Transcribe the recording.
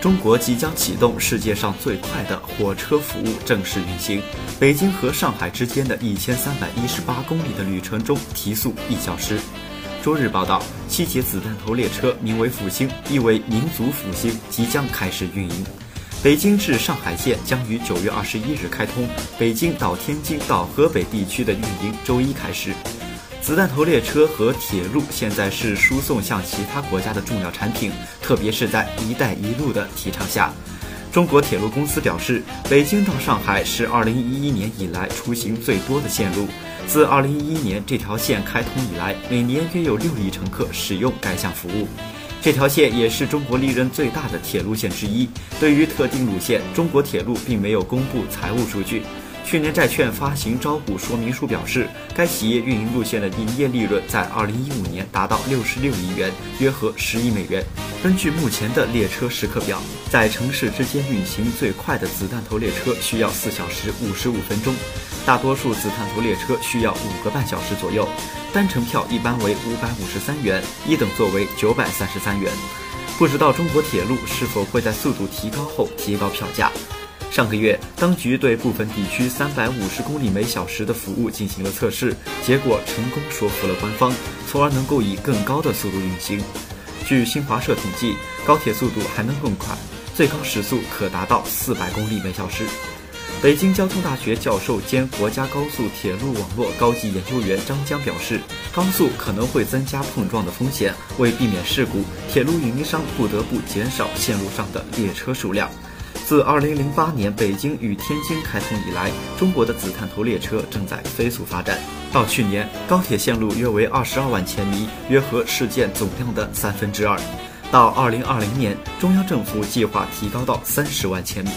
中国即将启动世界上最快的火车服务正式运行。北京和上海之间的一千三百一十八公里的旅程中提速一小时。周日报道，七节子弹头列车名为“复兴”，意为民族复兴，即将开始运营。北京至上海线将于九月二十一日开通，北京到天津到河北地区的运营周一开始。子弹头列车和铁路现在是输送向其他国家的重要产品，特别是在“一带一路”的提倡下。中国铁路公司表示，北京到上海是2011年以来出行最多的线路。自2011年这条线开通以来，每年约有六亿乘客使用该项服务。这条线也是中国利润最大的铁路线之一。对于特定路线，中国铁路并没有公布财务数据。去年债券发行招股说明书表示，该企业运营路线的营业利润在2015年达到66亿元，约合10亿美元。根据目前的列车时刻表，在城市之间运行最快的子弹头列车需要4小时55分钟，大多数子弹头列车需要五个半小时左右。单程票一般为553元，一等座为933元。不知道中国铁路是否会在速度提高后提高票价？上个月，当局对部分地区三百五十公里每小时的服务进行了测试，结果成功说服了官方，从而能够以更高的速度运行。据新华社统计，高铁速度还能更快，最高时速可达到四百公里每小时。北京交通大学教授兼国家高速铁路网络高级研究员张江表示，高速可能会增加碰撞的风险，为避免事故，铁路运营商不得不减少线路上的列车数量。自2008年北京与天津开通以来，中国的子弹头列车正在飞速发展。到去年，高铁线路约为22万千米，约合世界总量的三分之二。到2020年，中央政府计划提高到30万千米。